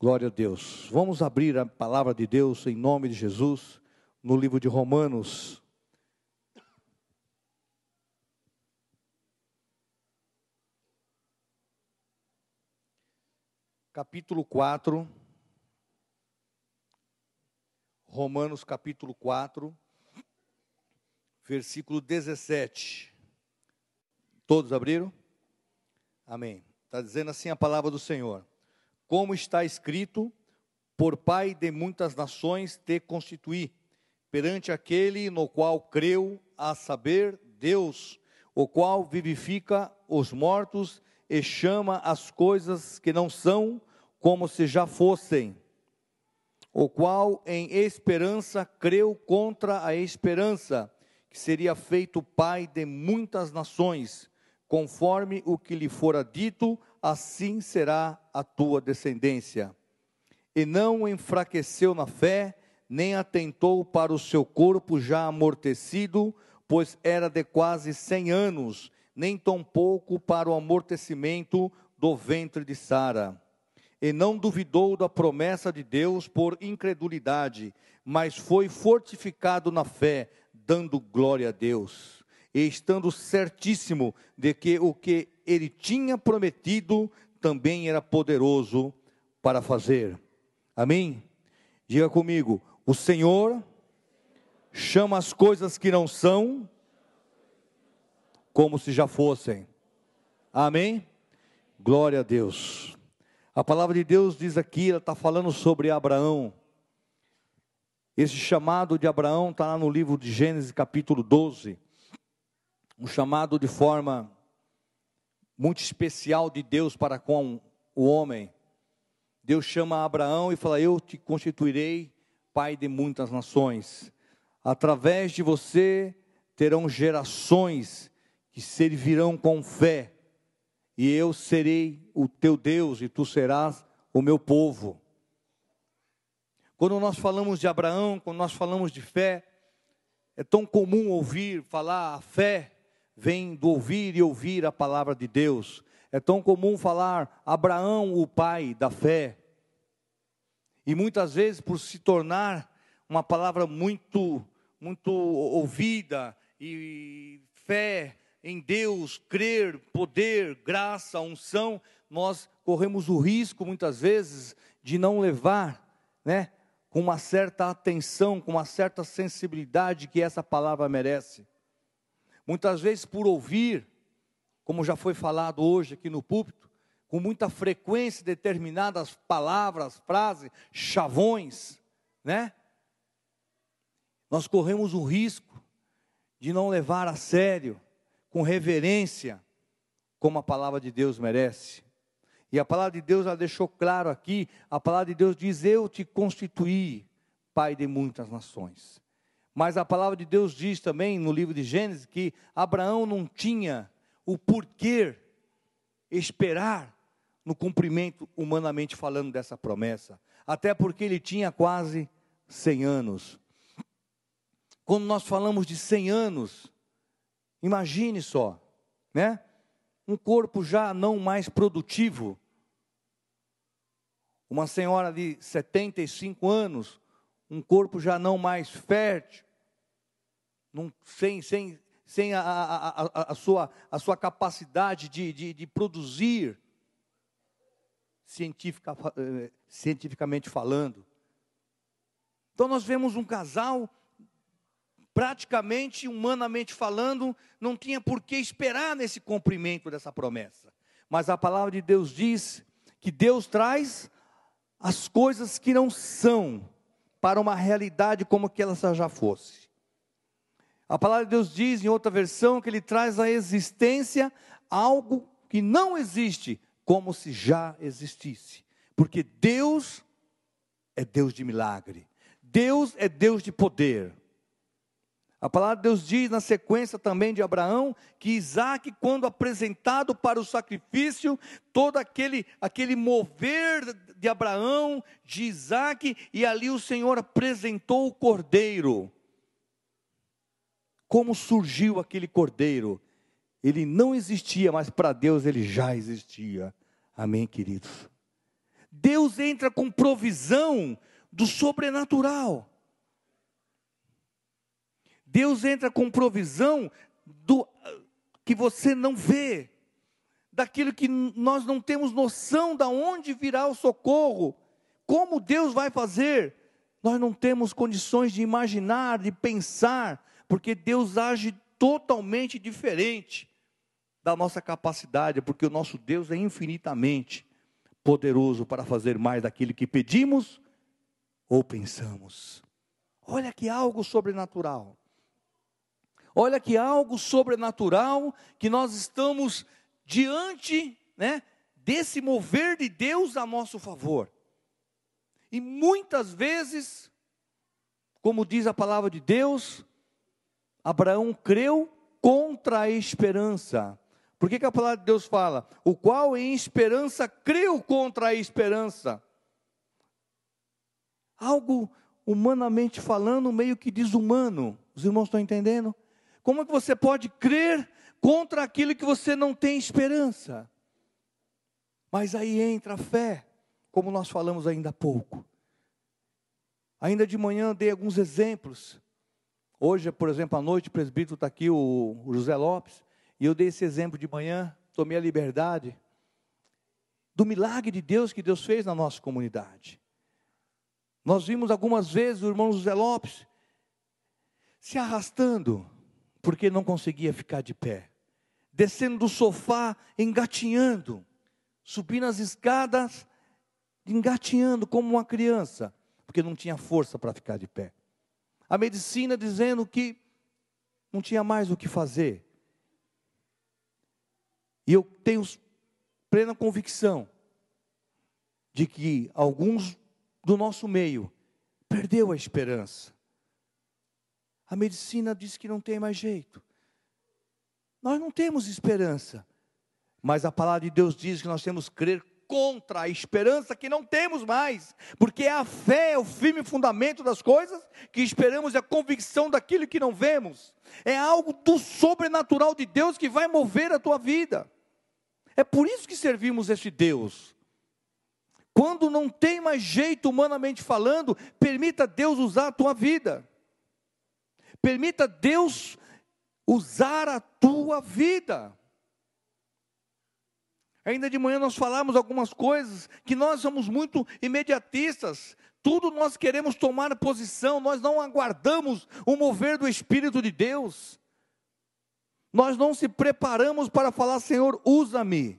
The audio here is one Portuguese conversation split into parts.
Glória a Deus. Vamos abrir a palavra de Deus em nome de Jesus no livro de Romanos. Capítulo 4. Romanos capítulo 4, versículo 17. Todos abriram? Amém. Está dizendo assim a palavra do Senhor como está escrito, por Pai de muitas nações te constituí, perante aquele no qual creu, a saber, Deus, o qual vivifica os mortos e chama as coisas que não são como se já fossem, o qual em esperança creu contra a esperança, que seria feito Pai de muitas nações, conforme o que lhe fora dito, assim será a tua descendência. E não enfraqueceu na fé, nem atentou para o seu corpo já amortecido, pois era de quase cem anos, nem tampouco para o amortecimento do ventre de Sara. E não duvidou da promessa de Deus por incredulidade, mas foi fortificado na fé, dando glória a Deus e estando certíssimo de que o que ele tinha prometido também era poderoso para fazer. Amém? Diga comigo: o Senhor chama as coisas que não são como se já fossem. Amém? Glória a Deus. A palavra de Deus diz aqui, ela está falando sobre Abraão. Esse chamado de Abraão está lá no livro de Gênesis, capítulo 12 um chamado de forma muito especial de Deus para com o homem. Deus chama Abraão e fala: Eu te constituirei pai de muitas nações. Através de você terão gerações que servirão com fé, e eu serei o teu Deus e tu serás o meu povo. Quando nós falamos de Abraão, quando nós falamos de fé, é tão comum ouvir falar a fé vem do ouvir e ouvir a palavra de Deus. É tão comum falar Abraão, o pai da fé. E muitas vezes, por se tornar uma palavra muito, muito ouvida, e fé em Deus, crer, poder, graça, unção, nós corremos o risco, muitas vezes, de não levar, né, com uma certa atenção, com uma certa sensibilidade que essa palavra merece. Muitas vezes por ouvir, como já foi falado hoje aqui no púlpito, com muita frequência determinadas palavras, frases, chavões, né? Nós corremos o risco de não levar a sério, com reverência, como a palavra de Deus merece. E a palavra de Deus ela deixou claro aqui, a palavra de Deus diz: Eu te constituí pai de muitas nações. Mas a palavra de Deus diz também no livro de Gênesis que Abraão não tinha o porquê esperar no cumprimento, humanamente falando, dessa promessa. Até porque ele tinha quase 100 anos. Quando nós falamos de 100 anos, imagine só, né? Um corpo já não mais produtivo. Uma senhora de 75 anos, um corpo já não mais fértil, não, sem, sem, sem a, a, a, a, sua, a sua capacidade de, de, de produzir, cientifica, eh, cientificamente falando. Então nós vemos um casal, praticamente, humanamente falando, não tinha por que esperar nesse cumprimento dessa promessa. Mas a palavra de Deus diz que Deus traz as coisas que não são para uma realidade como que ela já fosse. A palavra de Deus diz em outra versão que ele traz à existência algo que não existe, como se já existisse. Porque Deus é Deus de milagre. Deus é Deus de poder. A palavra de Deus diz na sequência também de Abraão que Isaac, quando apresentado para o sacrifício, todo aquele, aquele mover de Abraão, de Isaac, e ali o Senhor apresentou o cordeiro. Como surgiu aquele cordeiro? Ele não existia, mas para Deus ele já existia. Amém, queridos? Deus entra com provisão do sobrenatural. Deus entra com provisão do que você não vê, daquilo que nós não temos noção de onde virá o socorro. Como Deus vai fazer? Nós não temos condições de imaginar, de pensar, porque Deus age totalmente diferente da nossa capacidade, porque o nosso Deus é infinitamente poderoso para fazer mais daquilo que pedimos ou pensamos. Olha que algo sobrenatural. Olha que algo sobrenatural que nós estamos diante, né, desse mover de Deus a nosso favor. E muitas vezes, como diz a palavra de Deus, Abraão creu contra a esperança. Por que, que a palavra de Deus fala? O qual em esperança creu contra a esperança. Algo humanamente falando, meio que desumano. Os irmãos estão entendendo? Como é que você pode crer contra aquilo que você não tem esperança? Mas aí entra a fé, como nós falamos ainda há pouco. Ainda de manhã dei alguns exemplos. Hoje, por exemplo, à noite, o presbítero está aqui, o José Lopes, e eu dei esse exemplo de manhã, tomei a liberdade do milagre de Deus que Deus fez na nossa comunidade. Nós vimos algumas vezes o irmão José Lopes se arrastando, porque não conseguia ficar de pé, descendo do sofá, engatinhando, subindo as escadas, engatinhando como uma criança, porque não tinha força para ficar de pé. A medicina dizendo que não tinha mais o que fazer. E eu tenho plena convicção de que alguns do nosso meio perdeu a esperança. A medicina diz que não tem mais jeito. Nós não temos esperança. Mas a palavra de Deus diz que nós temos que crer contra a esperança que não temos mais, porque a fé é o firme fundamento das coisas que esperamos e a convicção daquilo que não vemos. É algo do sobrenatural de Deus que vai mover a tua vida. É por isso que servimos esse Deus. Quando não tem mais jeito humanamente falando, permita Deus usar a tua vida. Permita Deus usar a tua vida. Ainda de manhã nós falamos algumas coisas que nós somos muito imediatistas. Tudo nós queremos tomar posição, nós não aguardamos o mover do Espírito de Deus. Nós não se preparamos para falar, Senhor, usa-me.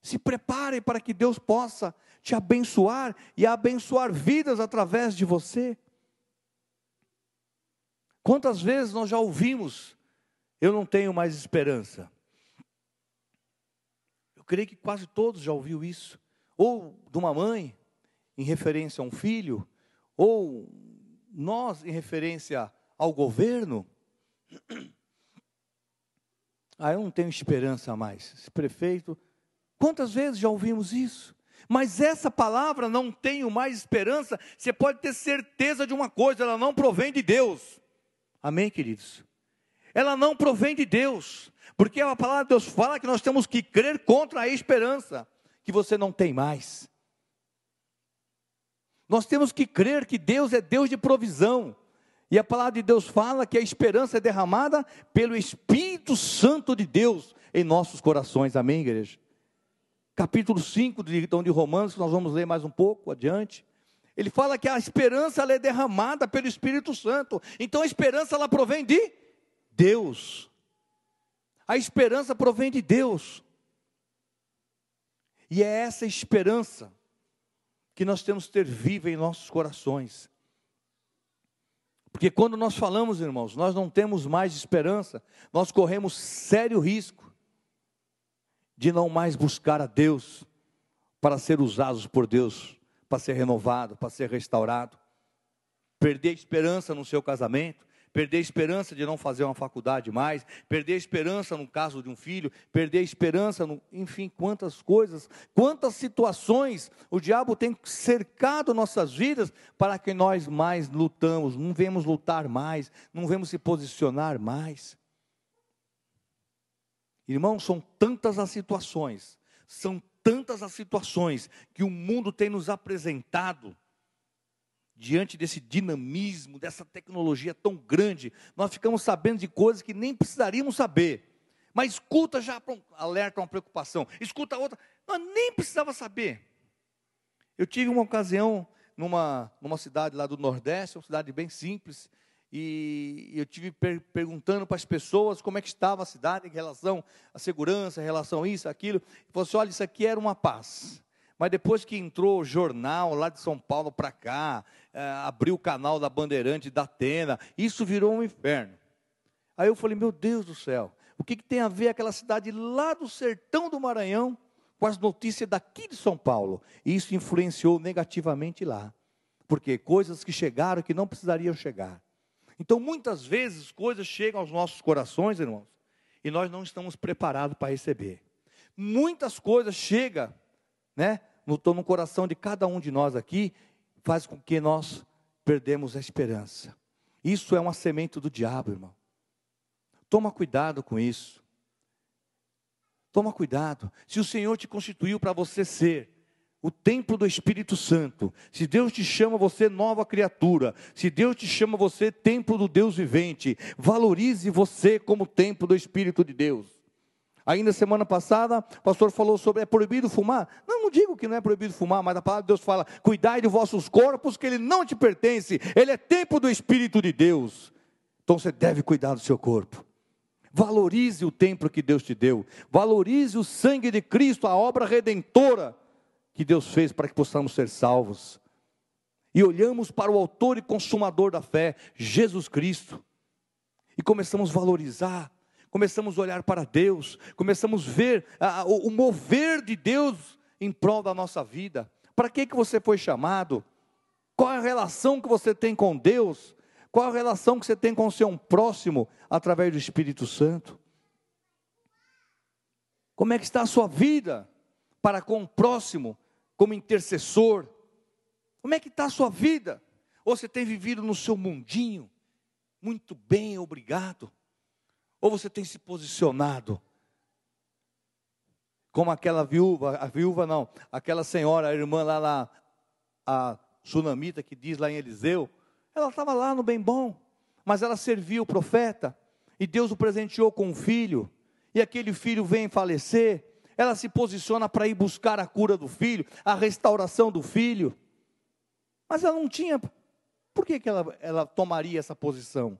Se prepare para que Deus possa te abençoar e abençoar vidas através de você. Quantas vezes nós já ouvimos, eu não tenho mais esperança. Eu creio que quase todos já ouviu isso. Ou de uma mãe, em referência a um filho, ou nós em referência ao governo. Ah, eu não tenho esperança mais. Esse prefeito, quantas vezes já ouvimos isso? Mas essa palavra não tenho mais esperança, você pode ter certeza de uma coisa, ela não provém de Deus. Amém, queridos? Ela não provém de Deus. Porque a palavra de Deus fala que nós temos que crer contra a esperança que você não tem mais. Nós temos que crer que Deus é Deus de provisão. E a palavra de Deus fala que a esperança é derramada pelo Espírito Santo de Deus em nossos corações. Amém, igreja? Capítulo 5 de, então, de Romanos, que nós vamos ler mais um pouco adiante. Ele fala que a esperança é derramada pelo Espírito Santo. Então a esperança ela provém de Deus. A esperança provém de Deus. E é essa esperança que nós temos que ter viva em nossos corações. Porque quando nós falamos, irmãos, nós não temos mais esperança, nós corremos sério risco de não mais buscar a Deus para ser usados por Deus, para ser renovado, para ser restaurado. Perder a esperança no seu casamento, perder a esperança de não fazer uma faculdade mais, perder a esperança no caso de um filho, perder a esperança, no, enfim, quantas coisas, quantas situações o diabo tem cercado nossas vidas para que nós mais lutamos, não vemos lutar mais, não vemos se posicionar mais. Irmãos, são tantas as situações, são tantas as situações que o mundo tem nos apresentado, diante desse dinamismo, dessa tecnologia tão grande, nós ficamos sabendo de coisas que nem precisaríamos saber. Mas escuta já alerta uma preocupação, escuta outra, nós nem precisava saber. Eu tive uma ocasião numa, numa cidade lá do Nordeste, uma cidade bem simples, e eu tive per perguntando para as pessoas como é que estava a cidade em relação à segurança, em relação a isso, aquilo. E falou assim: olha, isso aqui era uma paz. Mas depois que entrou o jornal lá de São Paulo para cá, é, abriu o canal da Bandeirante da Atena, isso virou um inferno. Aí eu falei: meu Deus do céu, o que, que tem a ver aquela cidade lá do sertão do Maranhão com as notícias daqui de São Paulo? E isso influenciou negativamente lá. Porque coisas que chegaram que não precisariam chegar. Então, muitas vezes, coisas chegam aos nossos corações, irmãos, e nós não estamos preparados para receber. Muitas coisas chegam, né, no, no coração de cada um de nós aqui, faz com que nós perdemos a esperança. Isso é uma semente do diabo, irmão. Toma cuidado com isso. Toma cuidado. Se o Senhor te constituiu para você ser o templo do Espírito Santo, se Deus te chama você nova criatura, se Deus te chama você templo do Deus vivente, valorize você como templo do Espírito de Deus. Ainda semana passada, o pastor falou sobre é proibido fumar. Não, não digo que não é proibido fumar, mas a palavra de Deus fala: cuidai de vossos corpos, que ele não te pertence, ele é templo do Espírito de Deus. Então você deve cuidar do seu corpo. Valorize o templo que Deus te deu, valorize o sangue de Cristo, a obra redentora que Deus fez para que possamos ser salvos. E olhamos para o autor e consumador da fé, Jesus Cristo, e começamos a valorizar, começamos a olhar para Deus, começamos a ver a, o, o mover de Deus em prol da nossa vida. Para que, que você foi chamado? Qual é a relação que você tem com Deus? Qual a relação que você tem com o seu próximo através do Espírito Santo? Como é que está a sua vida para com o próximo como intercessor? Como é que está a sua vida? Ou você tem vivido no seu mundinho? Muito bem, obrigado. Ou você tem se posicionado? Como aquela viúva, a viúva não, aquela senhora, a irmã lá, lá a sunamita que diz lá em Eliseu, ela estava lá no bem bom, mas ela serviu o profeta, e Deus o presenteou com um filho, e aquele filho vem falecer, ela se posiciona para ir buscar a cura do filho, a restauração do filho. Mas ela não tinha. Por que, que ela, ela tomaria essa posição?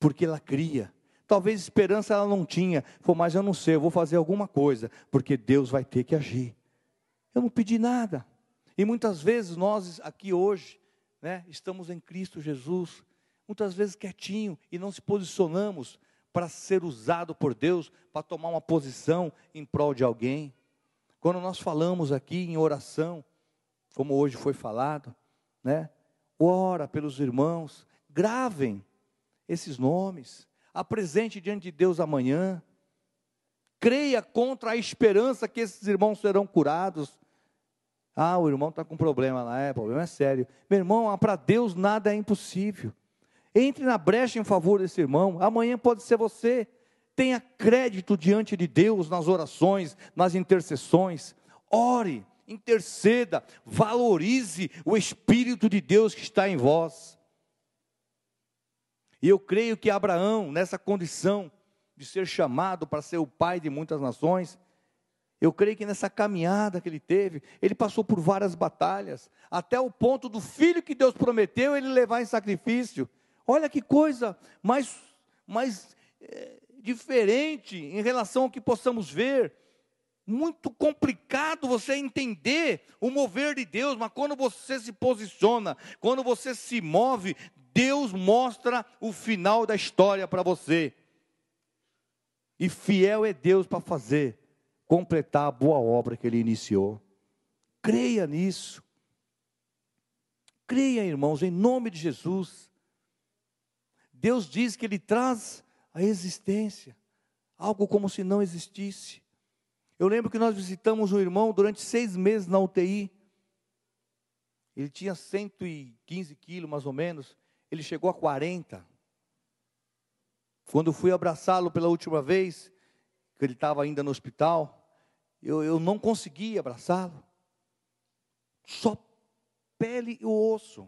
Porque ela cria. Talvez esperança ela não tinha. Falou, mas eu não sei, eu vou fazer alguma coisa, porque Deus vai ter que agir. Eu não pedi nada. E muitas vezes nós aqui hoje, né, estamos em Cristo Jesus, muitas vezes quietinho e não se posicionamos para ser usado por Deus para tomar uma posição em prol de alguém. Quando nós falamos aqui em oração, como hoje foi falado, né? Ora pelos irmãos, gravem esses nomes, apresente diante de Deus amanhã. Creia contra a esperança que esses irmãos serão curados. Ah, o irmão está com problema lá, é, problema é sério. Meu irmão, para Deus nada é impossível. Entre na brecha em favor desse irmão. Amanhã pode ser você. Tenha crédito diante de Deus nas orações, nas intercessões. Ore, interceda, valorize o Espírito de Deus que está em vós. E eu creio que Abraão, nessa condição de ser chamado para ser o pai de muitas nações, eu creio que nessa caminhada que ele teve, ele passou por várias batalhas, até o ponto do filho que Deus prometeu ele levar em sacrifício. Olha que coisa mais, mais é, diferente em relação ao que possamos ver. Muito complicado você entender o mover de Deus, mas quando você se posiciona, quando você se move, Deus mostra o final da história para você. E fiel é Deus para fazer, completar a boa obra que Ele iniciou. Creia nisso. Creia, irmãos, em nome de Jesus. Deus diz que Ele traz a existência, algo como se não existisse. Eu lembro que nós visitamos um irmão durante seis meses na UTI. Ele tinha 115 quilos, mais ou menos. Ele chegou a 40. Quando fui abraçá-lo pela última vez, que ele estava ainda no hospital, eu, eu não conseguia abraçá-lo. Só pele e osso.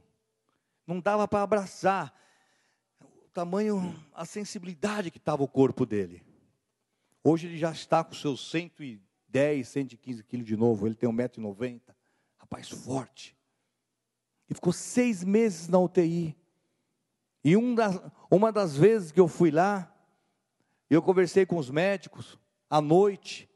Não dava para abraçar. O tamanho, a sensibilidade que estava o corpo dele. Hoje ele já está com seus 110, 115 quilos de novo. Ele tem 1,90m. Rapaz forte. E ficou seis meses na UTI. E um das, uma das vezes que eu fui lá, eu conversei com os médicos à noite.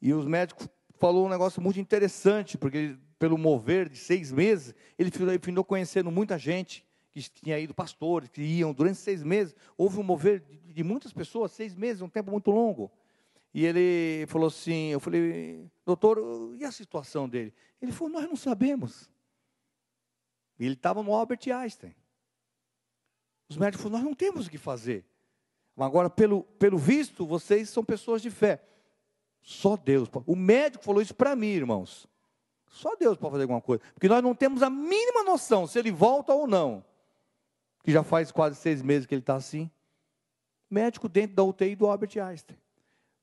E os médicos falou um negócio muito interessante, porque pelo mover de seis meses, ele ficou conhecendo muita gente que tinha ido pastores, que iam durante seis meses. Houve um mover de, de muitas pessoas, seis meses, um tempo muito longo. E ele falou assim, eu falei, doutor, e a situação dele? Ele falou, nós não sabemos. Ele estava no Albert Einstein. Os médicos falaram, nós não temos o que fazer. Agora, pelo, pelo visto, vocês são pessoas de fé. Só Deus. O médico falou isso para mim, irmãos. Só Deus pode fazer alguma coisa. Porque nós não temos a mínima noção se ele volta ou não. Que já faz quase seis meses que ele está assim. Médico dentro da UTI do Albert Einstein.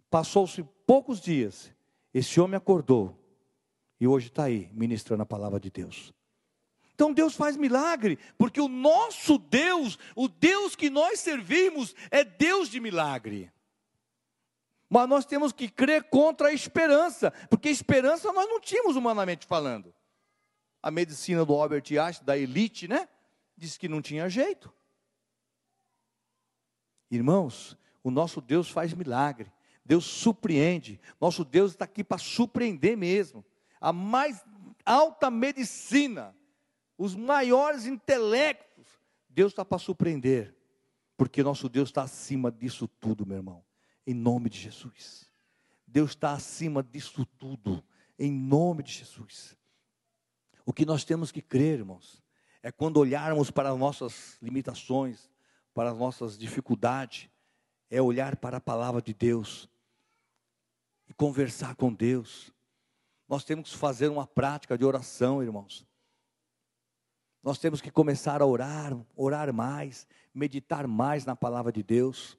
Passou-se poucos dias. Esse homem acordou. E hoje está aí, ministrando a palavra de Deus. Então Deus faz milagre, porque o nosso Deus, o Deus que nós servimos, é Deus de milagre. Mas nós temos que crer contra a esperança, porque esperança nós não tínhamos humanamente falando. A medicina do Albert Einstein, da elite, né? Disse que não tinha jeito. Irmãos, o nosso Deus faz milagre. Deus surpreende. Nosso Deus está aqui para surpreender mesmo. A mais alta medicina, os maiores intelectos, Deus está para surpreender. Porque nosso Deus está acima disso tudo, meu irmão em nome de Jesus. Deus está acima disso tudo, em nome de Jesus. O que nós temos que crer, irmãos, é quando olharmos para as nossas limitações, para as nossas dificuldades, é olhar para a palavra de Deus e conversar com Deus. Nós temos que fazer uma prática de oração, irmãos. Nós temos que começar a orar, orar mais, meditar mais na palavra de Deus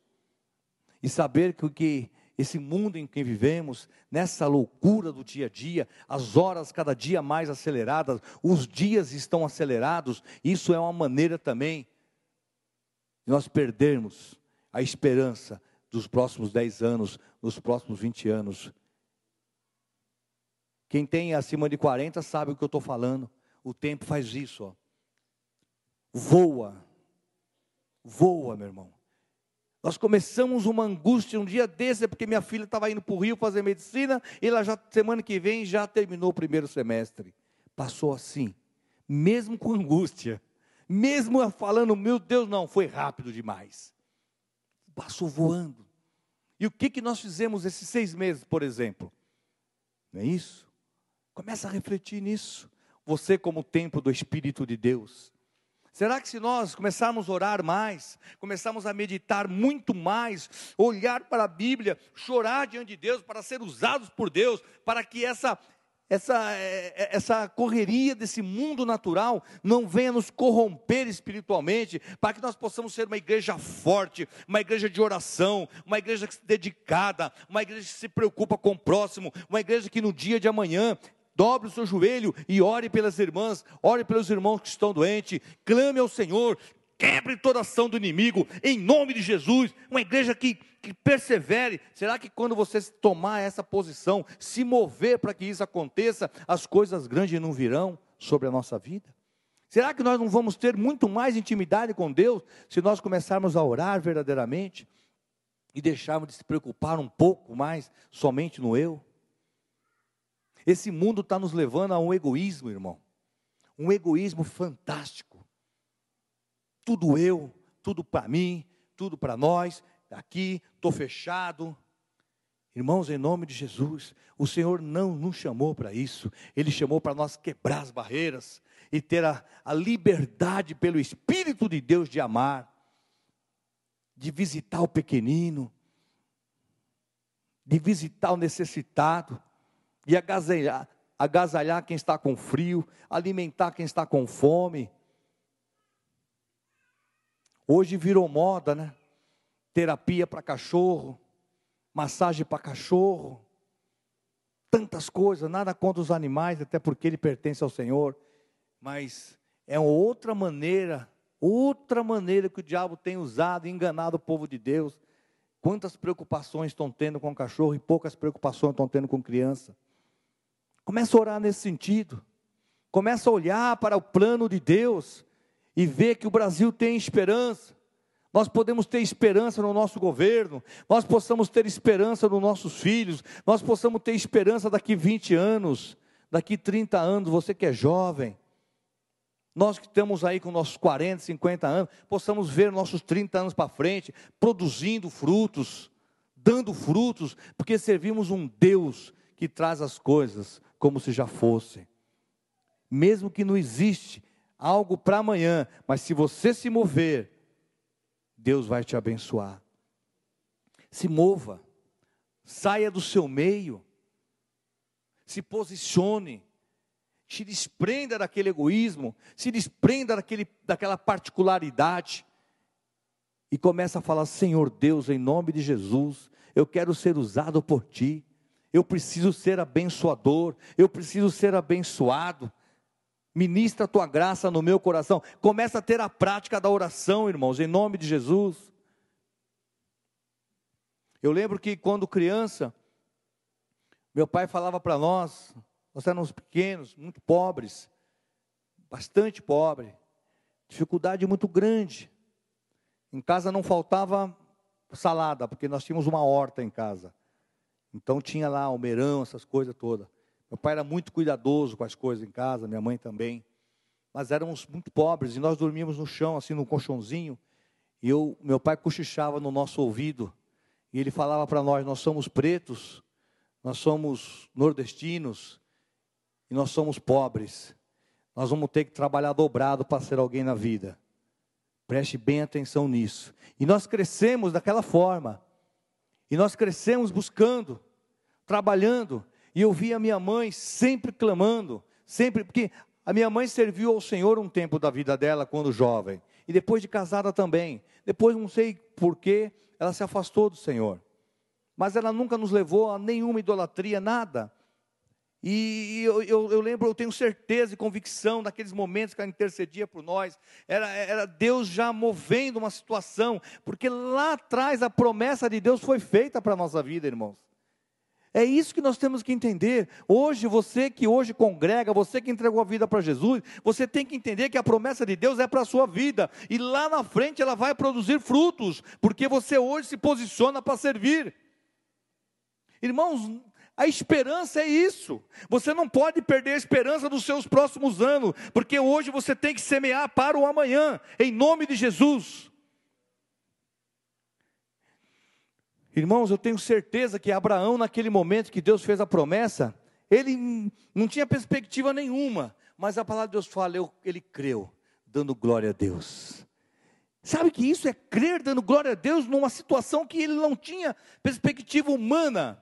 e saber que, que esse mundo em que vivemos, nessa loucura do dia a dia, as horas cada dia mais aceleradas, os dias estão acelerados, isso é uma maneira também de nós perdermos a esperança dos próximos 10 anos, dos próximos 20 anos. Quem tem acima de 40 sabe o que eu estou falando. O tempo faz isso, ó. Voa. Voa, meu irmão. Nós começamos uma angústia um dia desse, é porque minha filha estava indo para o Rio fazer medicina, e ela já, semana que vem, já terminou o primeiro semestre. Passou assim, mesmo com angústia, mesmo falando, meu Deus, não, foi rápido demais. Passou voando. E o que, que nós fizemos esses seis meses, por exemplo? Não é isso? Começa a refletir nisso. Você, como templo do Espírito de Deus, Será que se nós começarmos a orar mais, começarmos a meditar muito mais, olhar para a Bíblia, chorar diante de Deus para ser usados por Deus, para que essa essa, é, essa correria desse mundo natural não venha nos corromper espiritualmente, para que nós possamos ser uma igreja forte, uma igreja de oração, uma igreja dedicada, uma igreja que se preocupa com o próximo, uma igreja que no dia de amanhã dobre o seu joelho e ore pelas irmãs, ore pelos irmãos que estão doentes, clame ao Senhor, quebre toda ação do inimigo, em nome de Jesus, uma igreja que, que persevere. Será que quando você tomar essa posição, se mover para que isso aconteça, as coisas grandes não virão sobre a nossa vida? Será que nós não vamos ter muito mais intimidade com Deus se nós começarmos a orar verdadeiramente e deixarmos de se preocupar um pouco mais somente no eu? Esse mundo está nos levando a um egoísmo, irmão. Um egoísmo fantástico. Tudo eu, tudo para mim, tudo para nós. Aqui, estou fechado. Irmãos, em nome de Jesus, o Senhor não nos chamou para isso. Ele chamou para nós quebrar as barreiras e ter a, a liberdade pelo Espírito de Deus de amar, de visitar o pequenino, de visitar o necessitado e agasalhar, agasalhar quem está com frio, alimentar quem está com fome. Hoje virou moda, né? Terapia para cachorro, massagem para cachorro. tantas coisas, nada contra os animais, até porque ele pertence ao Senhor, mas é outra maneira, outra maneira que o diabo tem usado e enganado o povo de Deus. Quantas preocupações estão tendo com cachorro e poucas preocupações estão tendo com criança. Começa a orar nesse sentido. Começa a olhar para o plano de Deus e ver que o Brasil tem esperança nós podemos ter esperança no nosso governo, nós possamos ter esperança nos nossos filhos, nós possamos ter esperança daqui 20 anos, daqui 30 anos, você que é jovem, nós que estamos aí com nossos 40, 50 anos, possamos ver nossos 30 anos para frente, produzindo frutos, dando frutos, porque servimos um Deus que traz as coisas como se já fossem. Mesmo que não existe algo para amanhã, mas se você se mover, Deus vai te abençoar. Se mova, saia do seu meio, se posicione, se desprenda daquele egoísmo, se desprenda daquele, daquela particularidade e começa a falar: Senhor Deus, em nome de Jesus, eu quero ser usado por Ti, eu preciso ser abençoador, eu preciso ser abençoado. Ministra a tua graça no meu coração. Começa a ter a prática da oração, irmãos, em nome de Jesus. Eu lembro que quando criança, meu pai falava para nós, nós éramos pequenos, muito pobres, bastante pobre, dificuldade muito grande. Em casa não faltava salada, porque nós tínhamos uma horta em casa. Então tinha lá almeirão, essas coisas todas. Meu pai era muito cuidadoso com as coisas em casa, minha mãe também. Mas éramos muito pobres e nós dormíamos no chão, assim, num colchãozinho. E eu, meu pai cochichava no nosso ouvido. E ele falava para nós: Nós somos pretos, nós somos nordestinos e nós somos pobres. Nós vamos ter que trabalhar dobrado para ser alguém na vida. Preste bem atenção nisso. E nós crescemos daquela forma. E nós crescemos buscando, trabalhando, e eu vi a minha mãe sempre clamando, sempre, porque a minha mãe serviu ao Senhor um tempo da vida dela quando jovem, e depois de casada também. Depois, não sei porquê, ela se afastou do Senhor. Mas ela nunca nos levou a nenhuma idolatria, nada. E eu, eu, eu, lembro, eu tenho certeza e convicção daqueles momentos que ela intercedia por nós, era, era Deus já movendo uma situação, porque lá atrás a promessa de Deus foi feita para a nossa vida, irmãos. É isso que nós temos que entender. Hoje, você que hoje congrega, você que entregou a vida para Jesus, você tem que entender que a promessa de Deus é para a sua vida. E lá na frente ela vai produzir frutos, porque você hoje se posiciona para servir. Irmãos, a esperança é isso. Você não pode perder a esperança dos seus próximos anos, porque hoje você tem que semear para o amanhã, em nome de Jesus. Irmãos, eu tenho certeza que Abraão, naquele momento que Deus fez a promessa, ele não tinha perspectiva nenhuma, mas a palavra de Deus fala, ele creu, dando glória a Deus. Sabe que isso é crer dando glória a Deus numa situação que ele não tinha perspectiva humana.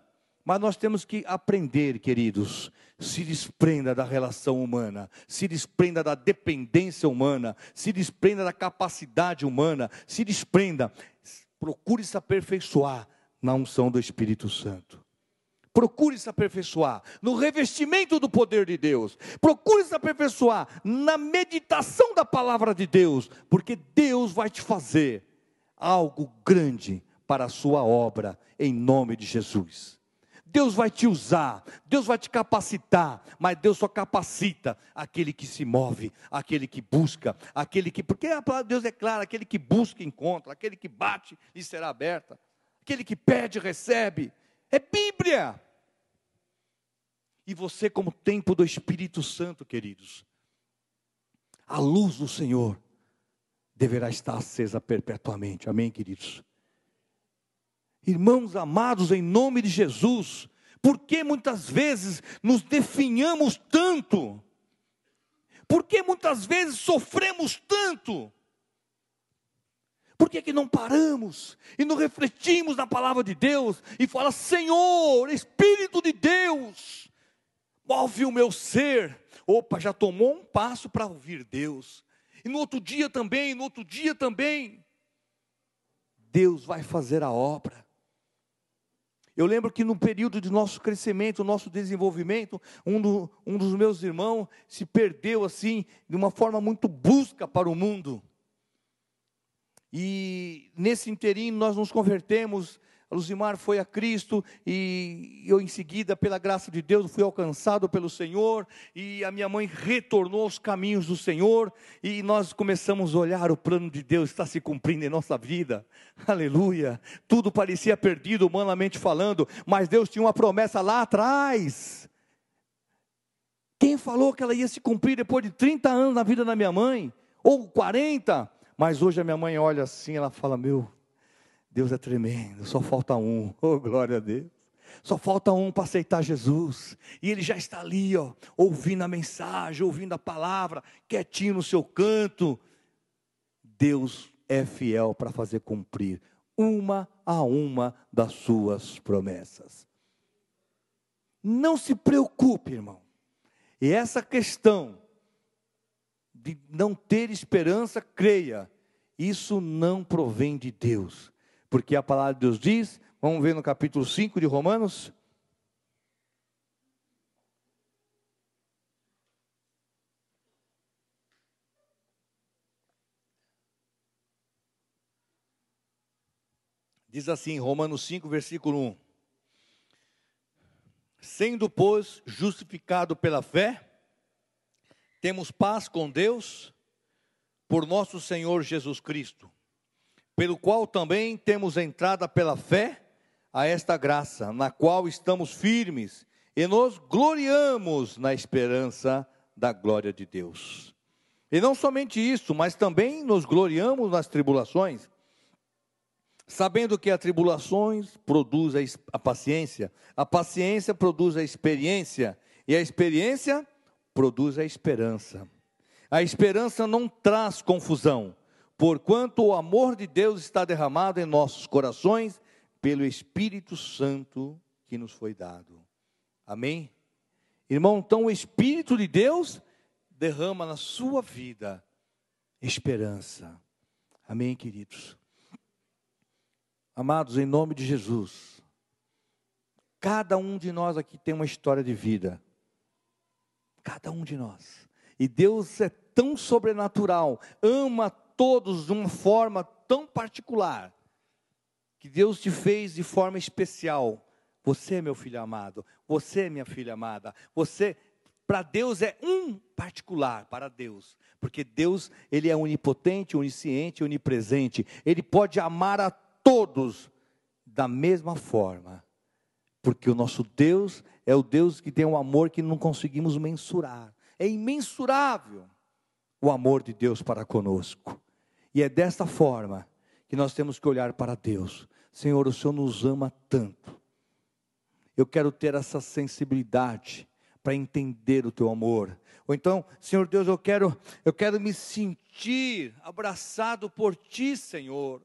Mas nós temos que aprender, queridos, se desprenda da relação humana, se desprenda da dependência humana, se desprenda da capacidade humana, se desprenda, procure se aperfeiçoar na unção do Espírito Santo. Procure se aperfeiçoar no revestimento do poder de Deus. Procure se aperfeiçoar na meditação da palavra de Deus, porque Deus vai te fazer algo grande para a sua obra, em nome de Jesus. Deus vai te usar, Deus vai te capacitar, mas Deus só capacita aquele que se move, aquele que busca, aquele que, porque a palavra de Deus é clara: aquele que busca, encontra, aquele que bate, lhe será aberta. Aquele que pede, recebe. É Bíblia. E você, como templo do Espírito Santo, queridos, a luz do Senhor deverá estar acesa perpetuamente. Amém, queridos? Irmãos amados, em nome de Jesus, por que muitas vezes nos definhamos tanto? Por que muitas vezes sofremos tanto? Por que, que não paramos e não refletimos na palavra de Deus e fala: Senhor, Espírito de Deus, move o meu ser. Opa, já tomou um passo para ouvir Deus. E no outro dia também, no outro dia também. Deus vai fazer a obra. Eu lembro que no período de nosso crescimento, nosso desenvolvimento, um, do, um dos meus irmãos se perdeu assim, de uma forma muito brusca para o mundo. E nesse inteirinho nós nos convertemos Luzimar foi a Cristo e eu, em seguida, pela graça de Deus, fui alcançado pelo Senhor e a minha mãe retornou aos caminhos do Senhor e nós começamos a olhar o plano de Deus está se cumprindo em nossa vida. Aleluia! Tudo parecia perdido, humanamente falando, mas Deus tinha uma promessa lá atrás. Quem falou que ela ia se cumprir depois de 30 anos na vida da minha mãe? Ou 40? Mas hoje a minha mãe olha assim, ela fala: Meu, Deus é tremendo, só falta um. Oh, glória a Deus. Só falta um para aceitar Jesus. E ele já está ali, ó, ouvindo a mensagem, ouvindo a palavra, quietinho no seu canto. Deus é fiel para fazer cumprir uma a uma das suas promessas. Não se preocupe, irmão. E essa questão de não ter esperança, creia, isso não provém de Deus porque a palavra de Deus diz, vamos ver no capítulo 5 de Romanos. Diz assim, Romanos 5, versículo 1: Sendo, pois, justificado pela fé, temos paz com Deus, por nosso Senhor Jesus Cristo pelo qual também temos entrada pela fé a esta graça, na qual estamos firmes e nos gloriamos na esperança da glória de Deus. E não somente isso, mas também nos gloriamos nas tribulações, sabendo que as tribulações produz a paciência, a paciência produz a experiência, e a experiência produz a esperança. A esperança não traz confusão, porquanto o amor de Deus está derramado em nossos corações pelo Espírito Santo que nos foi dado. Amém? Irmão, então o Espírito de Deus derrama na sua vida esperança. Amém, queridos? Amados, em nome de Jesus, cada um de nós aqui tem uma história de vida. Cada um de nós. E Deus é tão sobrenatural, ama todos de uma forma tão particular, que Deus te fez de forma especial. Você, meu filho amado, você, minha filha amada, você, para Deus é um particular, para Deus, porque Deus, Ele é onipotente, onisciente, onipresente, Ele pode amar a todos da mesma forma, porque o nosso Deus é o Deus que tem um amor que não conseguimos mensurar, é imensurável o amor de Deus para conosco. E é desta forma que nós temos que olhar para Deus. Senhor, o Senhor nos ama tanto. Eu quero ter essa sensibilidade para entender o teu amor. Ou então, Senhor Deus, eu quero eu quero me sentir abraçado por ti, Senhor.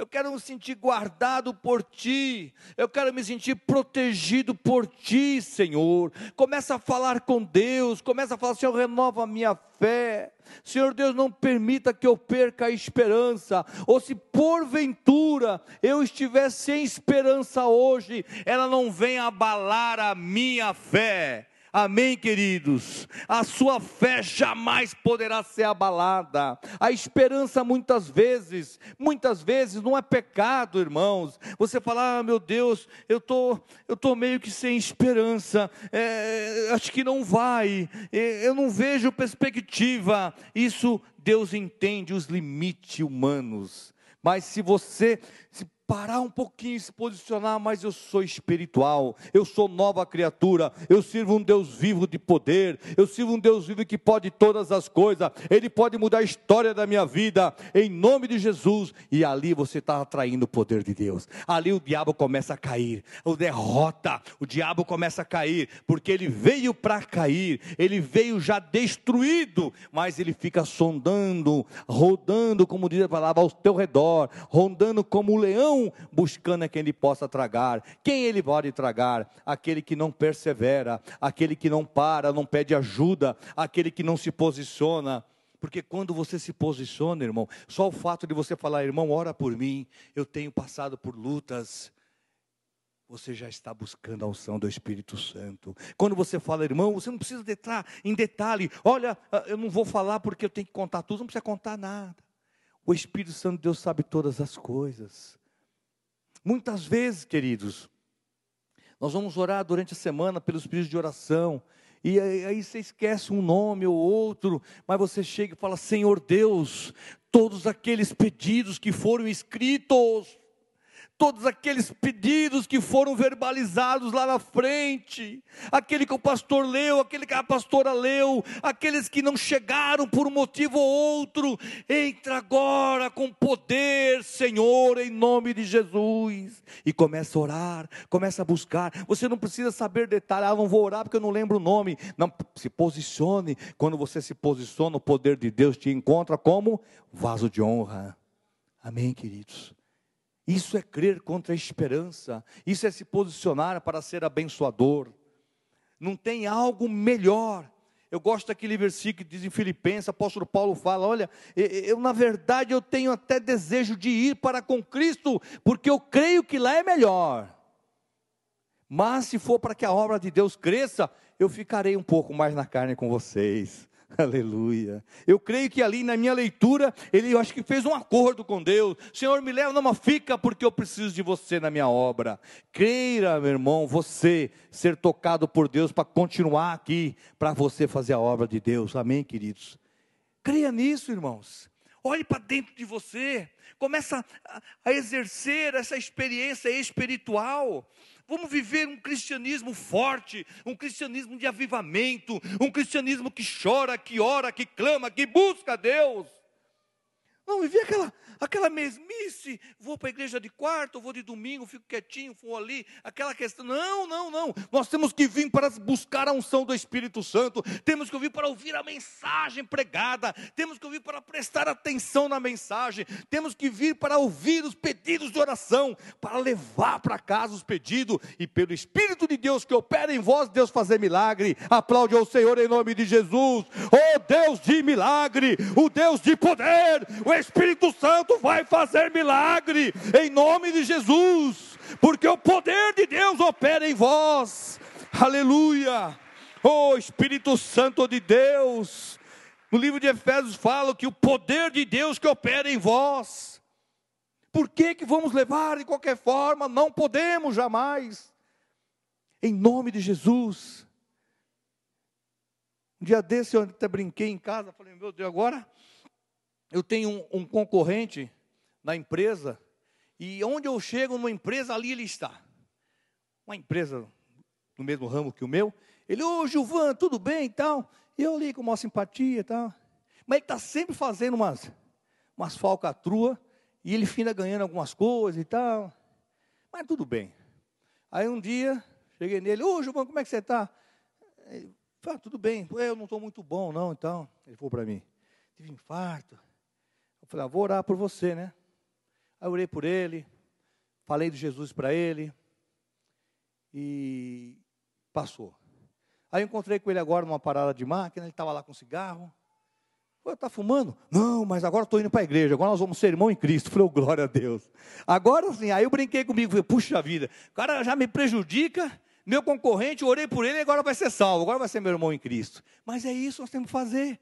Eu quero me sentir guardado por ti. Eu quero me sentir protegido por ti, Senhor. Começa a falar com Deus. Começa a falar, Senhor, renova a minha fé. Senhor Deus, não permita que eu perca a esperança. Ou se porventura eu estiver sem esperança hoje, ela não venha abalar a minha fé. Amém, queridos? A sua fé jamais poderá ser abalada. A esperança, muitas vezes, muitas vezes não é pecado, irmãos. Você fala, ah, meu Deus, eu tô, eu tô meio que sem esperança. É, acho que não vai. É, eu não vejo perspectiva. Isso Deus entende os limites humanos. Mas se você se parar um pouquinho e se posicionar, mas eu sou espiritual, eu sou nova criatura, eu sirvo um Deus vivo de poder, eu sirvo um Deus vivo que pode todas as coisas, Ele pode mudar a história da minha vida, em nome de Jesus, e ali você está atraindo o poder de Deus, ali o diabo começa a cair, o derrota, o diabo começa a cair, porque ele veio para cair, ele veio já destruído, mas ele fica sondando, rodando, como diz a palavra, ao teu redor, rondando como um leão buscando a quem ele possa tragar. Quem ele pode tragar? Aquele que não persevera, aquele que não para, não pede ajuda, aquele que não se posiciona. Porque quando você se posiciona, irmão, só o fato de você falar, irmão, ora por mim, eu tenho passado por lutas. você já está buscando a unção do Espírito Santo. Quando você fala, irmão, você não precisa entrar em detalhe. Olha, ah, eu não vou falar porque eu tenho que contar tudo, não precisa contar nada. O Espírito Santo de Deus sabe todas as coisas. Muitas vezes, queridos, nós vamos orar durante a semana pelos pedidos de oração. E aí você esquece um nome ou outro, mas você chega e fala: Senhor Deus, todos aqueles pedidos que foram escritos, todos aqueles pedidos que foram verbalizados lá na frente, aquele que o pastor leu, aquele que a pastora leu, aqueles que não chegaram por um motivo ou outro, entra agora com poder, Senhor, em nome de Jesus, e começa a orar, começa a buscar. Você não precisa saber detalhes, ah, não vou orar porque eu não lembro o nome. Não, se posicione. Quando você se posiciona, o poder de Deus te encontra como vaso de honra. Amém, queridos. Isso é crer contra a esperança, isso é se posicionar para ser abençoador. Não tem algo melhor. Eu gosto daquele versículo que diz em Filipenses, apóstolo Paulo fala: Olha, eu na verdade eu tenho até desejo de ir para com Cristo, porque eu creio que lá é melhor. Mas se for para que a obra de Deus cresça, eu ficarei um pouco mais na carne com vocês. Aleluia. Eu creio que ali na minha leitura, ele eu acho que fez um acordo com Deus. Senhor, me leva, não, fica porque eu preciso de você na minha obra. Queira, meu irmão, você ser tocado por Deus para continuar aqui, para você fazer a obra de Deus. Amém, queridos? Creia nisso, irmãos. Olhe para dentro de você. Começa a, a exercer essa experiência espiritual. Vamos viver um cristianismo forte, um cristianismo de avivamento, um cristianismo que chora, que ora, que clama, que busca a Deus. Não viver aquela, aquela mesmice, vou para a igreja de quarto, vou de domingo, fico quietinho, vou ali, aquela questão. Não, não, não. Nós temos que vir para buscar a unção do Espírito Santo, temos que ouvir para ouvir a mensagem pregada, temos que ouvir para prestar atenção na mensagem, temos que vir para ouvir os pedidos de oração, para levar para casa os pedidos e pelo Espírito de Deus que opera em vós, Deus fazer milagre. Aplaude ao Senhor em nome de Jesus. Oh Deus de milagre, o Deus de poder, o Espírito Santo Santo vai fazer milagre em nome de Jesus, porque o poder de Deus opera em vós. Aleluia! Oh Espírito Santo de Deus. No livro de Efésios fala que o poder de Deus que opera em vós. Por que que vamos levar de qualquer forma? Não podemos jamais. Em nome de Jesus. Um dia desse eu até brinquei em casa, falei, meu Deus, agora eu tenho um, um concorrente na empresa, e onde eu chego numa empresa, ali ele está. Uma empresa no mesmo ramo que o meu. Ele, ô Gilvan, tudo bem e tal? E eu ali com uma simpatia e tal. Mas ele está sempre fazendo umas, umas falcatruas, e ele finda ganhando algumas coisas e tal. Mas tudo bem. Aí um dia, cheguei nele, ô Gilvan, como é que você está? Ele falou, ah, tudo bem, eu não estou muito bom não, então. Ele falou para mim, tive infarto, Falei, ah, vou orar por você, né? Aí eu orei por ele, falei de Jesus para ele, e passou. Aí eu encontrei com ele agora numa parada de máquina, ele estava lá com cigarro. Falei, está fumando? Não, mas agora estou indo para a igreja, agora nós vamos ser irmão em Cristo. Falei, oh, glória a Deus. Agora sim, aí eu brinquei comigo, falei, puxa vida, o cara já me prejudica, meu concorrente, orei por ele, agora vai ser salvo, agora vai ser meu irmão em Cristo. Mas é isso que nós temos que fazer.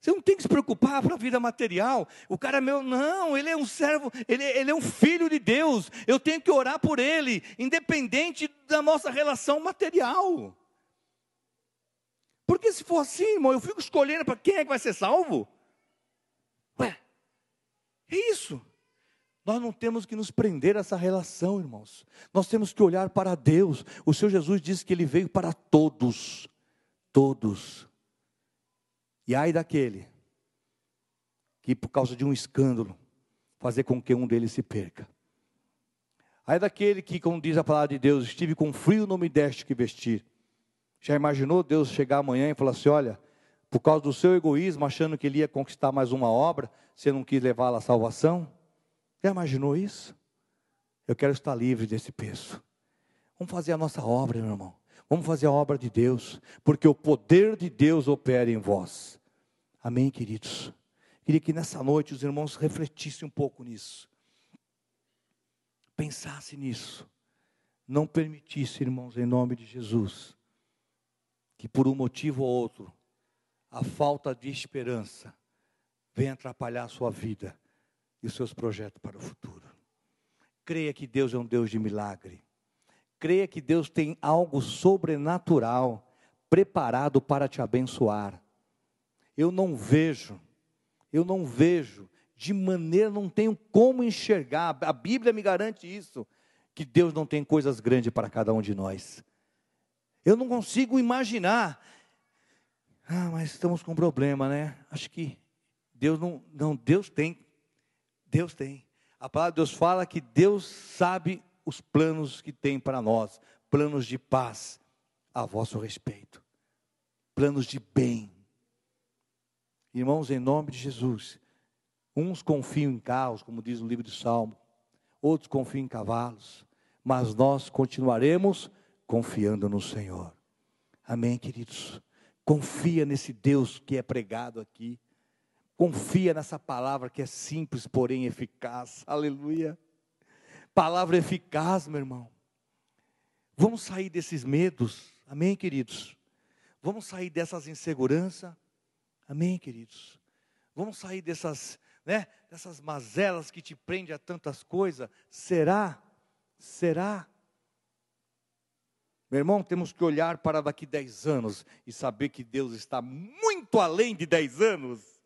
Você não tem que se preocupar para a vida material. O cara é meu, não, ele é um servo, ele, ele é um filho de Deus. Eu tenho que orar por ele, independente da nossa relação material. Porque se for assim, irmão, eu fico escolhendo para quem é que vai ser salvo. Ué, é isso. Nós não temos que nos prender a essa relação, irmãos. Nós temos que olhar para Deus. O Senhor Jesus disse que ele veio para todos. Todos. E ai daquele que, por causa de um escândalo, fazer com que um deles se perca. Ai daquele que, como diz a palavra de Deus, estive com frio, não me deste que vestir. Já imaginou Deus chegar amanhã e falar assim: olha, por causa do seu egoísmo, achando que ele ia conquistar mais uma obra, você não quis levá-la à salvação? Já imaginou isso? Eu quero estar livre desse peso. Vamos fazer a nossa obra, meu irmão. Vamos fazer a obra de Deus, porque o poder de Deus opera em vós. Amém, queridos? Queria que nessa noite os irmãos refletissem um pouco nisso. Pensassem nisso. não permitisse, irmãos, em nome de Jesus, que por um motivo ou outro, a falta de esperança venha atrapalhar a sua vida e os seus projetos para o futuro. Creia que Deus é um Deus de milagre. Creia que Deus tem algo sobrenatural preparado para te abençoar. Eu não vejo, eu não vejo, de maneira, não tenho como enxergar, a Bíblia me garante isso, que Deus não tem coisas grandes para cada um de nós. Eu não consigo imaginar. Ah, mas estamos com um problema, né? Acho que Deus não, não, Deus tem. Deus tem. A palavra de Deus fala que Deus sabe os planos que tem para nós, planos de paz a vosso respeito, planos de bem. Irmãos, em nome de Jesus, uns confiam em carros, como diz o livro de Salmo, outros confiam em cavalos, mas nós continuaremos confiando no Senhor. Amém, queridos? Confia nesse Deus que é pregado aqui. Confia nessa palavra que é simples, porém eficaz. Aleluia. Palavra eficaz, meu irmão. Vamos sair desses medos. Amém, queridos? Vamos sair dessas inseguranças. Amém, queridos? Vamos sair dessas, né, dessas mazelas que te prendem a tantas coisas. Será? Será? Meu irmão, temos que olhar para daqui 10 anos e saber que Deus está muito além de 10 anos.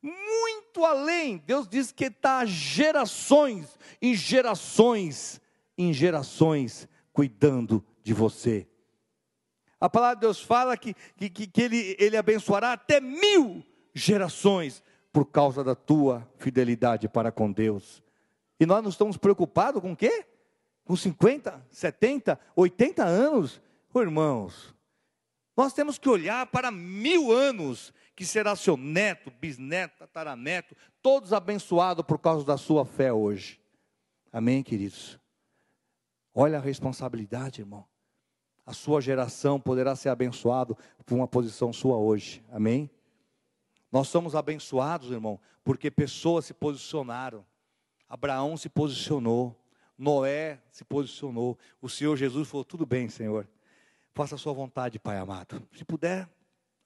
Muito além. Deus diz que está gerações e gerações em gerações cuidando de você. A palavra de Deus fala que, que, que ele, ele abençoará até mil gerações por causa da tua fidelidade para com Deus. E nós não estamos preocupados com o quê? Com 50, 70, 80 anos? Oh, irmãos, nós temos que olhar para mil anos, que será seu neto, bisneto, tataraneto, todos abençoados por causa da sua fé hoje. Amém, queridos? Olha a responsabilidade, irmão. A sua geração poderá ser abençoado por uma posição sua hoje. Amém? Nós somos abençoados, irmão, porque pessoas se posicionaram. Abraão se posicionou, Noé se posicionou. O Senhor Jesus falou: tudo bem, Senhor, faça a sua vontade, Pai amado. Se puder,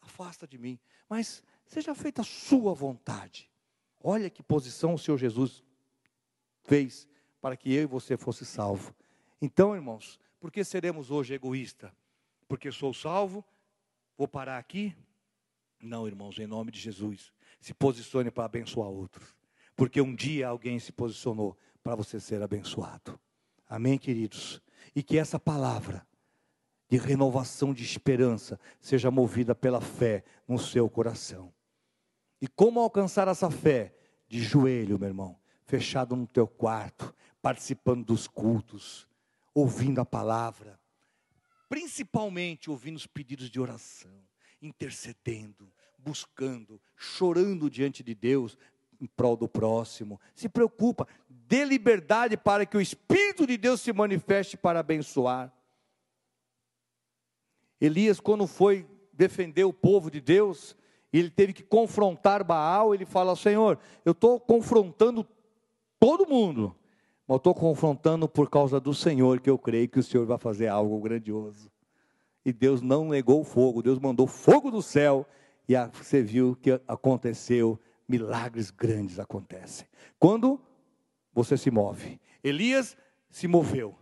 afasta de mim, mas seja feita a sua vontade. Olha que posição o Senhor Jesus fez para que eu e você fosse salvo. Então, irmãos, por que seremos hoje egoístas? Porque sou salvo, vou parar aqui? Não, irmãos, em nome de Jesus, se posicione para abençoar outros. Porque um dia alguém se posicionou para você ser abençoado. Amém, queridos? E que essa palavra de renovação de esperança seja movida pela fé no seu coração. E como alcançar essa fé? De joelho, meu irmão, fechado no teu quarto, participando dos cultos, ouvindo a palavra, principalmente ouvindo os pedidos de oração, intercedendo, buscando, chorando diante de Deus, em prol do próximo. Se preocupa, dê liberdade para que o Espírito de Deus se manifeste para abençoar. Elias, quando foi defender o povo de Deus, ele teve que confrontar Baal, ele fala: Senhor, eu estou confrontando todo mundo, mas estou confrontando por causa do Senhor, que eu creio que o Senhor vai fazer algo grandioso. E Deus não negou o fogo, Deus mandou fogo do céu, e você viu que aconteceu milagres grandes acontecem. Quando você se move. Elias se moveu.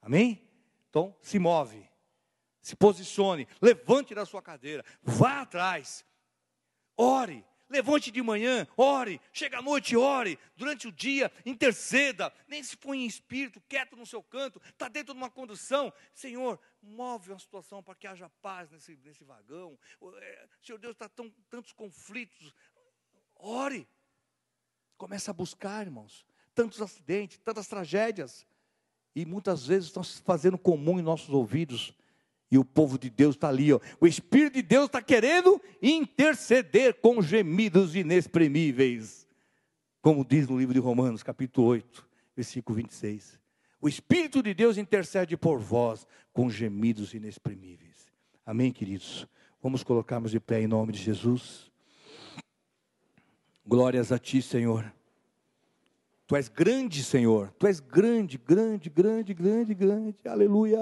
Amém? Então, se move. Se posicione, levante da sua cadeira, vá atrás. Ore, levante de manhã, ore, chega à noite, ore, durante o dia, interceda, nem se põe em espírito, quieto no seu canto, está dentro de uma condução, Senhor, move uma situação para que haja paz nesse, nesse vagão, é, Senhor Deus, está tão, tantos conflitos, Ore. Começa a buscar, irmãos. Tantos acidentes, tantas tragédias. E muitas vezes estão se fazendo comum em nossos ouvidos. E o povo de Deus está ali, ó. o Espírito de Deus está querendo interceder com gemidos inexprimíveis, como diz no livro de Romanos, capítulo 8, versículo 26. O Espírito de Deus intercede por vós com gemidos inexprimíveis. Amém, queridos? Vamos colocarmos de pé em nome de Jesus. Glórias a Ti, Senhor. Tu és grande, Senhor. Tu és grande, grande, grande, grande, grande. Aleluia.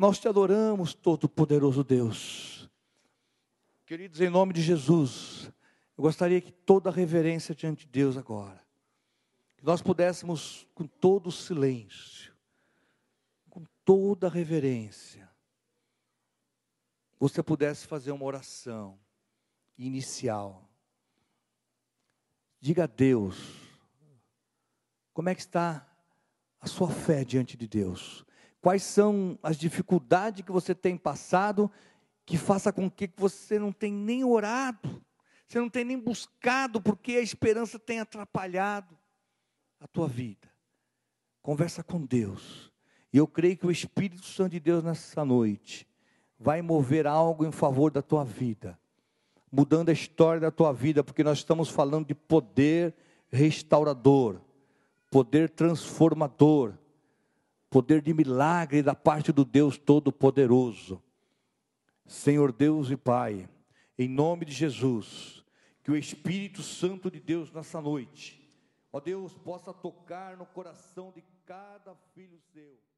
Nós te adoramos, Todo-Poderoso Deus. Queridos, em nome de Jesus, eu gostaria que toda reverência diante de Deus agora, que nós pudéssemos, com todo silêncio, com toda reverência, você pudesse fazer uma oração inicial. Diga a Deus, como é que está a sua fé diante de Deus? Quais são as dificuldades que você tem passado que faça com que você não tenha nem orado, você não tenha nem buscado, porque a esperança tem atrapalhado a tua vida. Conversa com Deus. E eu creio que o Espírito Santo de Deus nessa noite vai mover algo em favor da tua vida, mudando a história da tua vida, porque nós estamos falando de poder restaurador, poder transformador, poder de milagre da parte do Deus Todo-Poderoso. Senhor Deus e Pai, em nome de Jesus, que o Espírito Santo de Deus nessa noite, ó Deus, possa tocar no coração de cada filho seu.